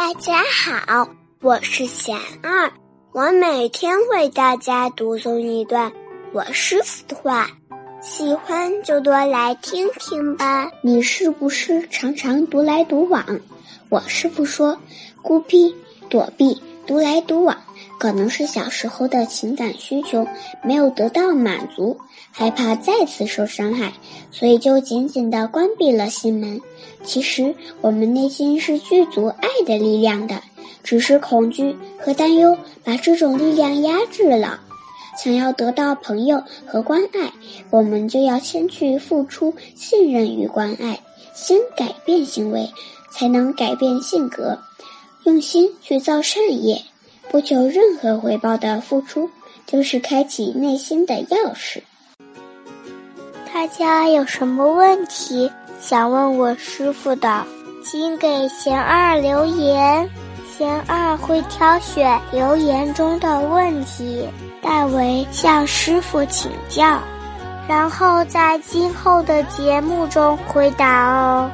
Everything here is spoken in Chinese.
大家好，我是贤二，我每天为大家读诵一段我师傅的话，喜欢就多来听听吧。你是不是常常独来独往？我师傅说，孤僻、躲避、独来独往，可能是小时候的情感需求没有得到满足，害怕再次受伤害，所以就紧紧地关闭了心门。其实我们内心是具足爱的力量的，只是恐惧和担忧把这种力量压制了。想要得到朋友和关爱，我们就要先去付出信任与关爱，先改变行为，才能改变性格。用心去造善业，不求任何回报的付出，就是开启内心的钥匙。大家有什么问题？想问我师傅的，请给贤二留言，贤二会挑选留言中的问题，代为向师傅请教，然后在今后的节目中回答哦。